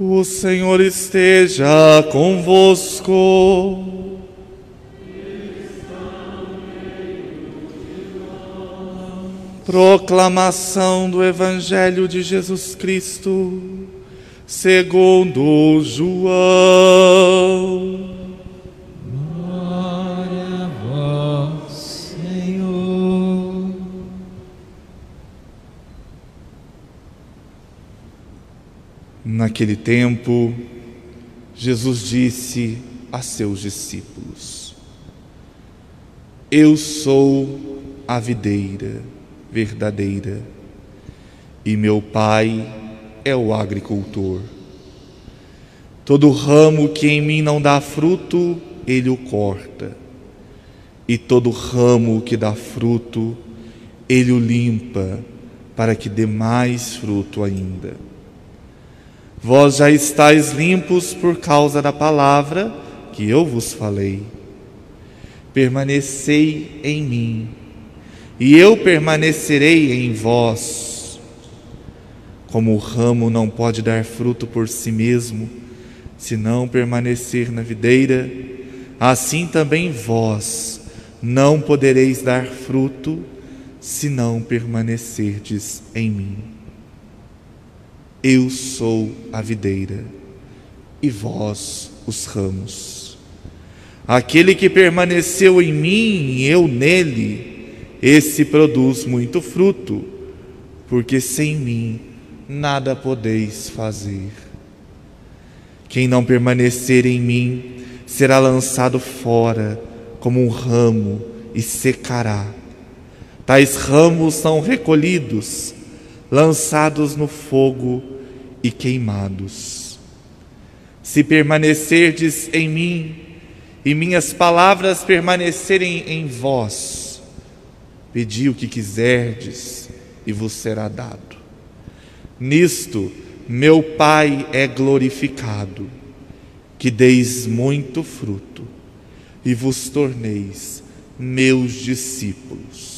O Senhor esteja convosco. Proclamação do Evangelho de Jesus Cristo, segundo João. Naquele tempo, Jesus disse a seus discípulos: Eu sou a videira verdadeira e meu Pai é o agricultor. Todo ramo que em mim não dá fruto, ele o corta, e todo ramo que dá fruto, ele o limpa, para que dê mais fruto ainda. Vós já estáis limpos por causa da palavra que eu vos falei. Permanecei em mim, e eu permanecerei em vós. Como o ramo não pode dar fruto por si mesmo, se não permanecer na videira, assim também vós não podereis dar fruto se não permanecerdes em mim. Eu sou a videira e vós os ramos. Aquele que permaneceu em mim e eu nele, esse produz muito fruto, porque sem mim nada podeis fazer. Quem não permanecer em mim será lançado fora como um ramo e secará. Tais ramos são recolhidos, lançados no fogo e queimados. Se permanecerdes em mim e minhas palavras permanecerem em vós, pedi o que quiserdes e vos será dado. Nisto, meu Pai é glorificado, que deis muito fruto e vos torneis meus discípulos.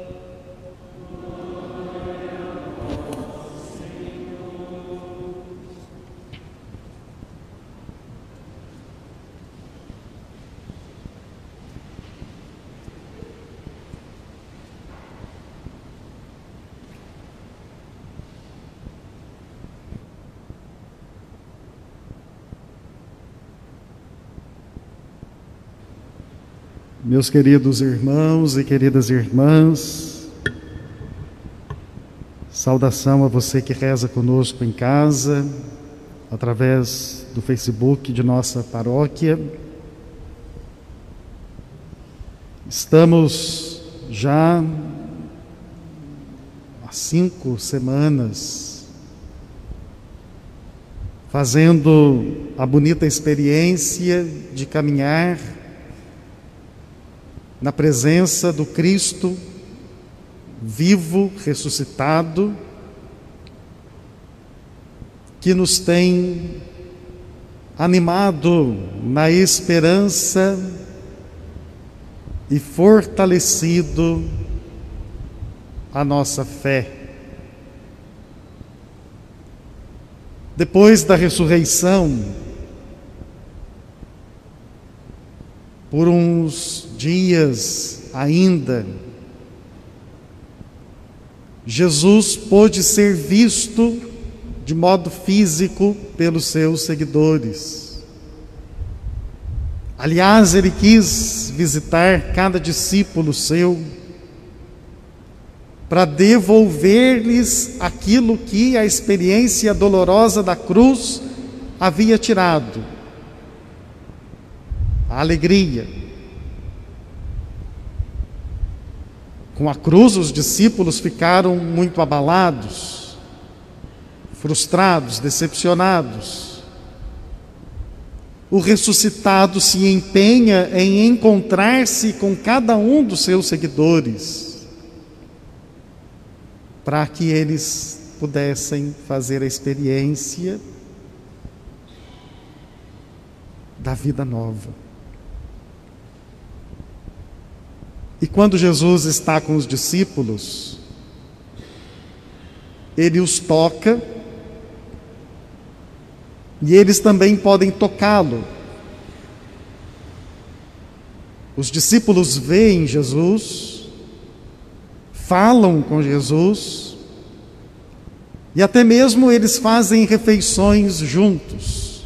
Meus queridos irmãos e queridas irmãs, saudação a você que reza conosco em casa, através do Facebook de nossa paróquia. Estamos já há cinco semanas fazendo a bonita experiência de caminhar na presença do Cristo vivo, ressuscitado, que nos tem animado na esperança e fortalecido a nossa fé. Depois da ressurreição, por uns dias ainda, Jesus pôde ser visto de modo físico pelos seus seguidores. Aliás, ele quis visitar cada discípulo seu para devolver-lhes aquilo que a experiência dolorosa da cruz havia tirado a alegria. Com a cruz, os discípulos ficaram muito abalados, frustrados, decepcionados. O ressuscitado se empenha em encontrar-se com cada um dos seus seguidores, para que eles pudessem fazer a experiência da vida nova. E quando Jesus está com os discípulos, ele os toca e eles também podem tocá-lo. Os discípulos veem Jesus, falam com Jesus, e até mesmo eles fazem refeições juntos.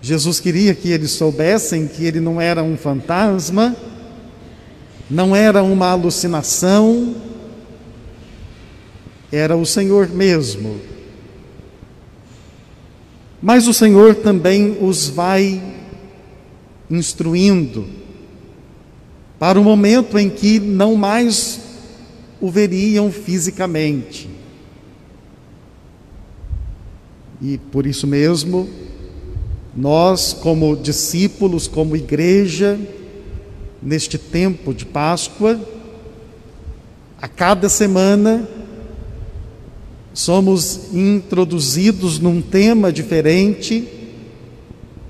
Jesus queria que eles soubessem que ele não era um fantasma, não era uma alucinação, era o Senhor mesmo. Mas o Senhor também os vai instruindo para o momento em que não mais o veriam fisicamente. E por isso mesmo, nós, como discípulos, como igreja, neste tempo de Páscoa, a cada semana, somos introduzidos num tema diferente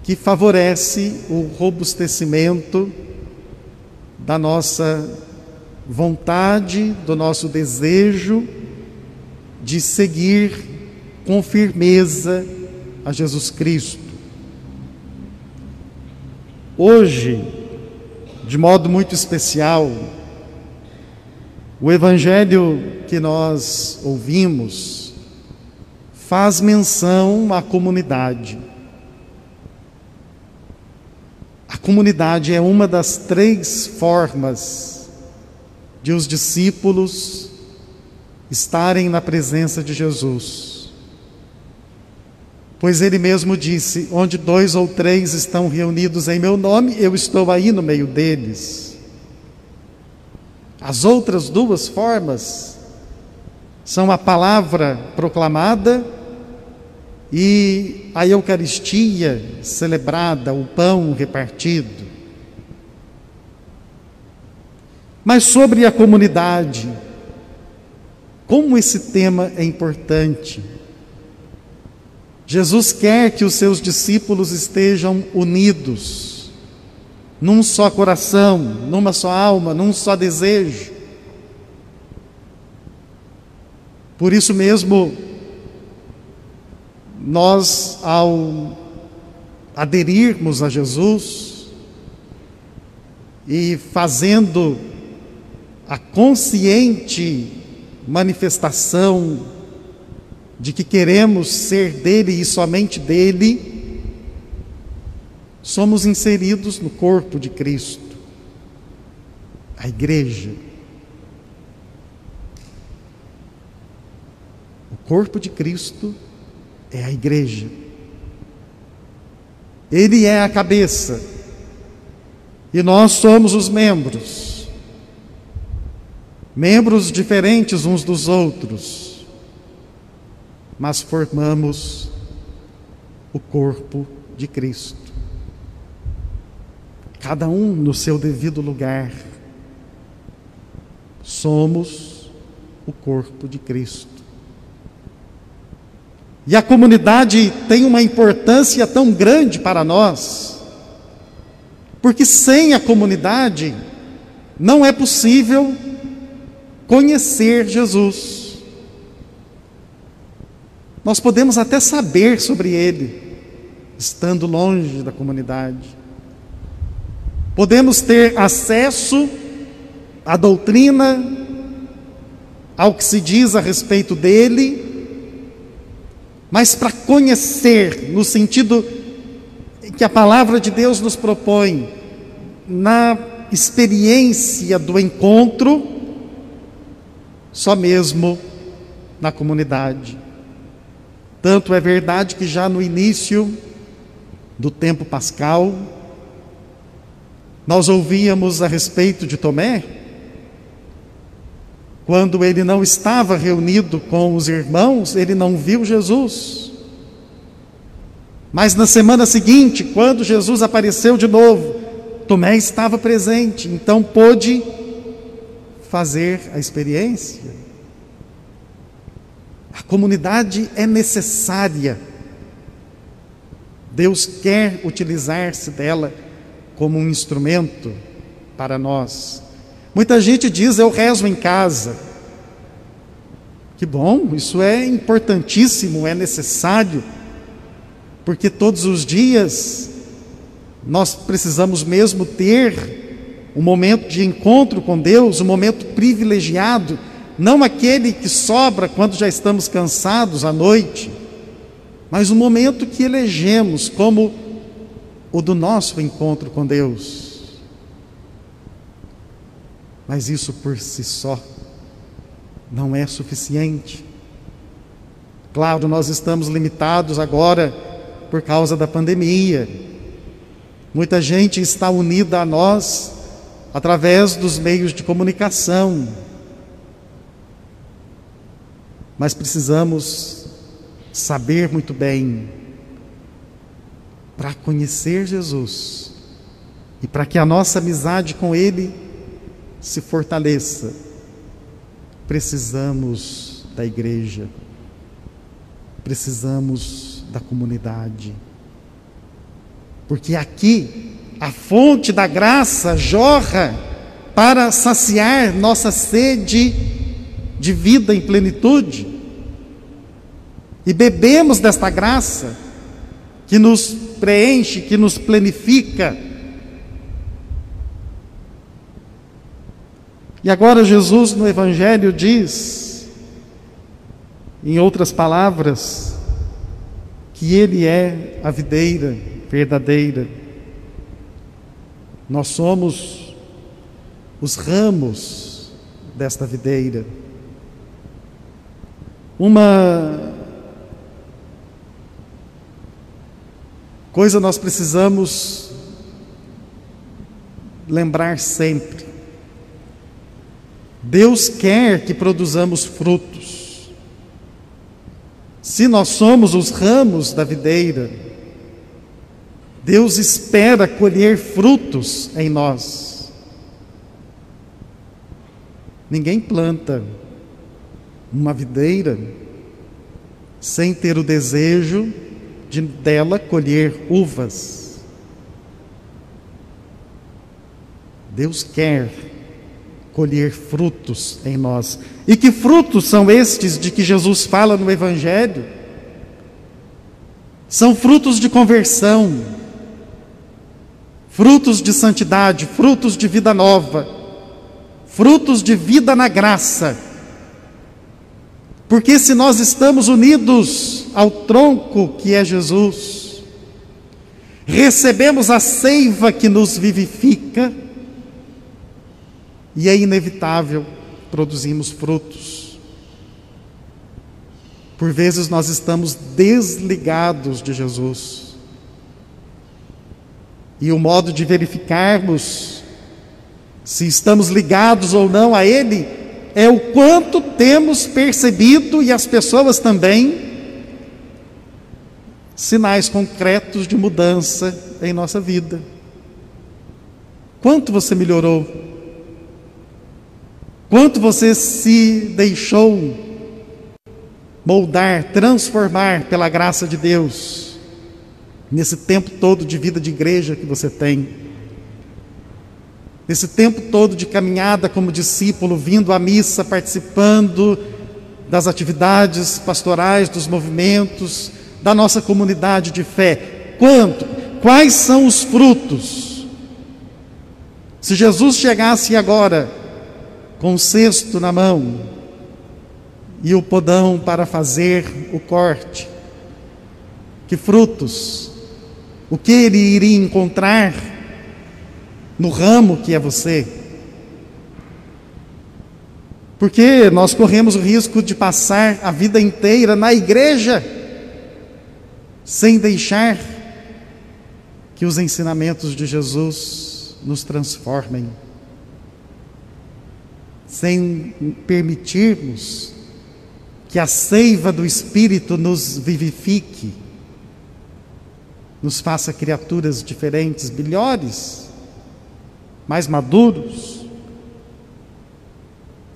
que favorece o robustecimento da nossa vontade, do nosso desejo de seguir com firmeza a Jesus Cristo. Hoje, de modo muito especial, o evangelho que nós ouvimos faz menção à comunidade. A comunidade é uma das três formas de os discípulos estarem na presença de Jesus. Pois ele mesmo disse: Onde dois ou três estão reunidos em meu nome, eu estou aí no meio deles. As outras duas formas são a palavra proclamada e a Eucaristia celebrada, o pão repartido. Mas sobre a comunidade, como esse tema é importante. Jesus quer que os seus discípulos estejam unidos, num só coração, numa só alma, num só desejo. Por isso mesmo, nós, ao aderirmos a Jesus e fazendo a consciente manifestação de que queremos ser dele e somente dele, somos inseridos no corpo de Cristo, a igreja. O corpo de Cristo é a igreja. Ele é a cabeça e nós somos os membros, membros diferentes uns dos outros, mas formamos o corpo de Cristo. Cada um no seu devido lugar. Somos o corpo de Cristo. E a comunidade tem uma importância tão grande para nós, porque sem a comunidade não é possível conhecer Jesus. Nós podemos até saber sobre Ele, estando longe da comunidade. Podemos ter acesso à doutrina, ao que se diz a respeito dele, mas para conhecer, no sentido que a palavra de Deus nos propõe, na experiência do encontro, só mesmo na comunidade. Tanto é verdade que já no início do tempo pascal, nós ouvíamos a respeito de Tomé, quando ele não estava reunido com os irmãos, ele não viu Jesus. Mas na semana seguinte, quando Jesus apareceu de novo, Tomé estava presente, então pôde fazer a experiência. A comunidade é necessária. Deus quer utilizar-se dela como um instrumento para nós. Muita gente diz: Eu rezo em casa. Que bom, isso é importantíssimo, é necessário, porque todos os dias nós precisamos mesmo ter um momento de encontro com Deus, um momento privilegiado, não aquele que sobra quando já estamos cansados à noite, mas um momento que elegemos como o do nosso encontro com Deus. Mas isso por si só não é suficiente. Claro, nós estamos limitados agora por causa da pandemia. Muita gente está unida a nós através dos meios de comunicação. Mas precisamos saber muito bem para conhecer Jesus e para que a nossa amizade com Ele se fortaleça, precisamos da igreja, precisamos da comunidade, porque aqui a fonte da graça jorra para saciar nossa sede de vida em plenitude, e bebemos desta graça que nos preenche, que nos planifica. E agora Jesus no Evangelho diz, em outras palavras, que Ele é a videira verdadeira. Nós somos os ramos desta videira. Uma coisa nós precisamos lembrar sempre: Deus quer que produzamos frutos. Se nós somos os ramos da videira, Deus espera colher frutos em nós. Ninguém planta uma videira sem ter o desejo de dela colher uvas. Deus quer colher frutos em nós. E que frutos são estes de que Jesus fala no Evangelho? São frutos de conversão, frutos de santidade, frutos de vida nova, frutos de vida na graça. Porque se nós estamos unidos ao tronco que é Jesus, recebemos a seiva que nos vivifica, e é inevitável produzimos frutos. Por vezes nós estamos desligados de Jesus. E o modo de verificarmos se estamos ligados ou não a Ele é o quanto temos percebido e as pessoas também sinais concretos de mudança em nossa vida. Quanto você melhorou? Quanto você se deixou moldar, transformar pela graça de Deus nesse tempo todo de vida de igreja que você tem? Nesse tempo todo de caminhada como discípulo, vindo à missa, participando das atividades pastorais, dos movimentos, da nossa comunidade de fé. Quanto? Quais são os frutos? Se Jesus chegasse agora com o cesto na mão e o podão para fazer o corte, que frutos? O que ele iria encontrar no ramo que é você? Porque nós corremos o risco de passar a vida inteira na igreja sem deixar que os ensinamentos de Jesus nos transformem, sem permitirmos que a seiva do Espírito nos vivifique, nos faça criaturas diferentes, melhores, mais maduros.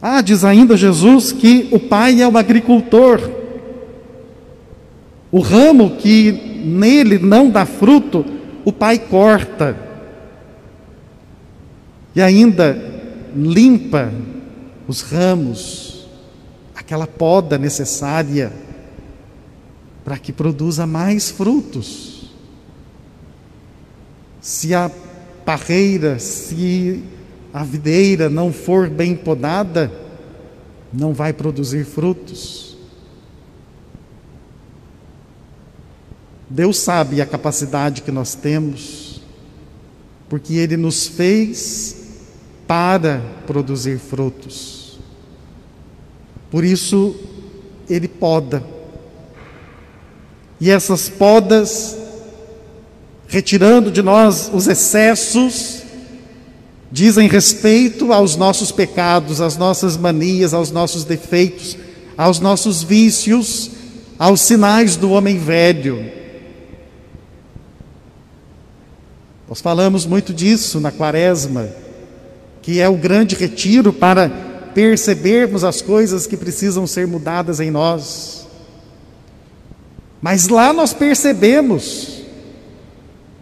Ah, diz ainda Jesus que o Pai é o agricultor. O ramo que nele não dá fruto, o pai corta. e ainda limpa os ramos, aquela poda necessária para que produza mais frutos. Se a parreira, se a videira não for bem podada, não vai produzir frutos. Deus sabe a capacidade que nós temos, porque Ele nos fez para produzir frutos. Por isso, Ele poda. E essas podas, retirando de nós os excessos, dizem respeito aos nossos pecados, às nossas manias, aos nossos defeitos, aos nossos vícios, aos sinais do homem velho. Nós falamos muito disso na Quaresma, que é o grande retiro para percebermos as coisas que precisam ser mudadas em nós. Mas lá nós percebemos,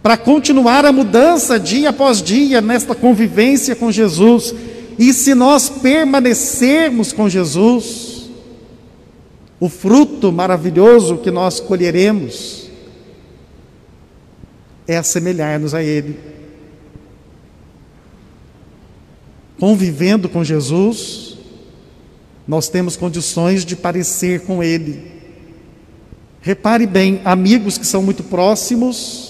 para continuar a mudança dia após dia nesta convivência com Jesus, e se nós permanecermos com Jesus, o fruto maravilhoso que nós colheremos é assemelhar-nos a Ele. Convivendo com Jesus, nós temos condições de parecer com Ele. Repare bem, amigos que são muito próximos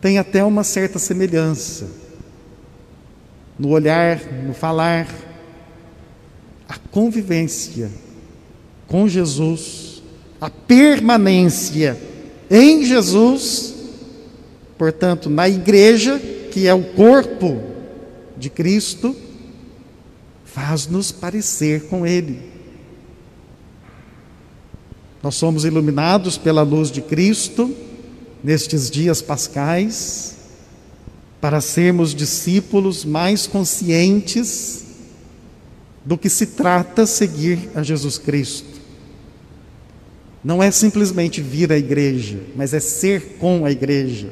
têm até uma certa semelhança no olhar, no falar. A convivência com Jesus, a permanência em Jesus Portanto, na igreja, que é o corpo de Cristo, faz-nos parecer com Ele. Nós somos iluminados pela luz de Cristo nestes dias pascais para sermos discípulos mais conscientes do que se trata seguir a Jesus Cristo. Não é simplesmente vir à igreja, mas é ser com a igreja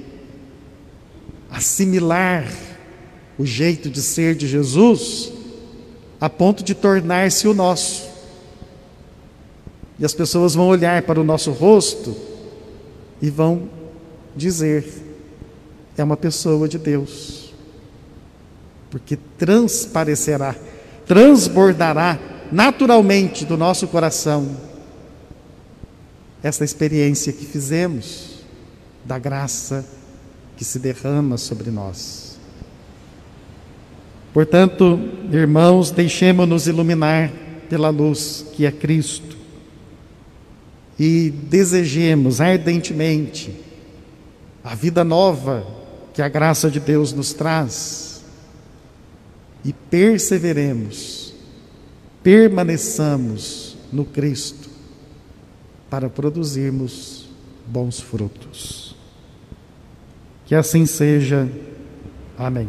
assimilar o jeito de ser de Jesus a ponto de tornar-se o nosso. E as pessoas vão olhar para o nosso rosto e vão dizer: é uma pessoa de Deus. Porque transparecerá, transbordará naturalmente do nosso coração essa experiência que fizemos da graça que se derrama sobre nós. Portanto, irmãos, deixemos-nos iluminar pela luz que é Cristo e desejemos ardentemente a vida nova que a graça de Deus nos traz e perseveremos, permaneçamos no Cristo para produzirmos bons frutos. Que assim seja. Amém.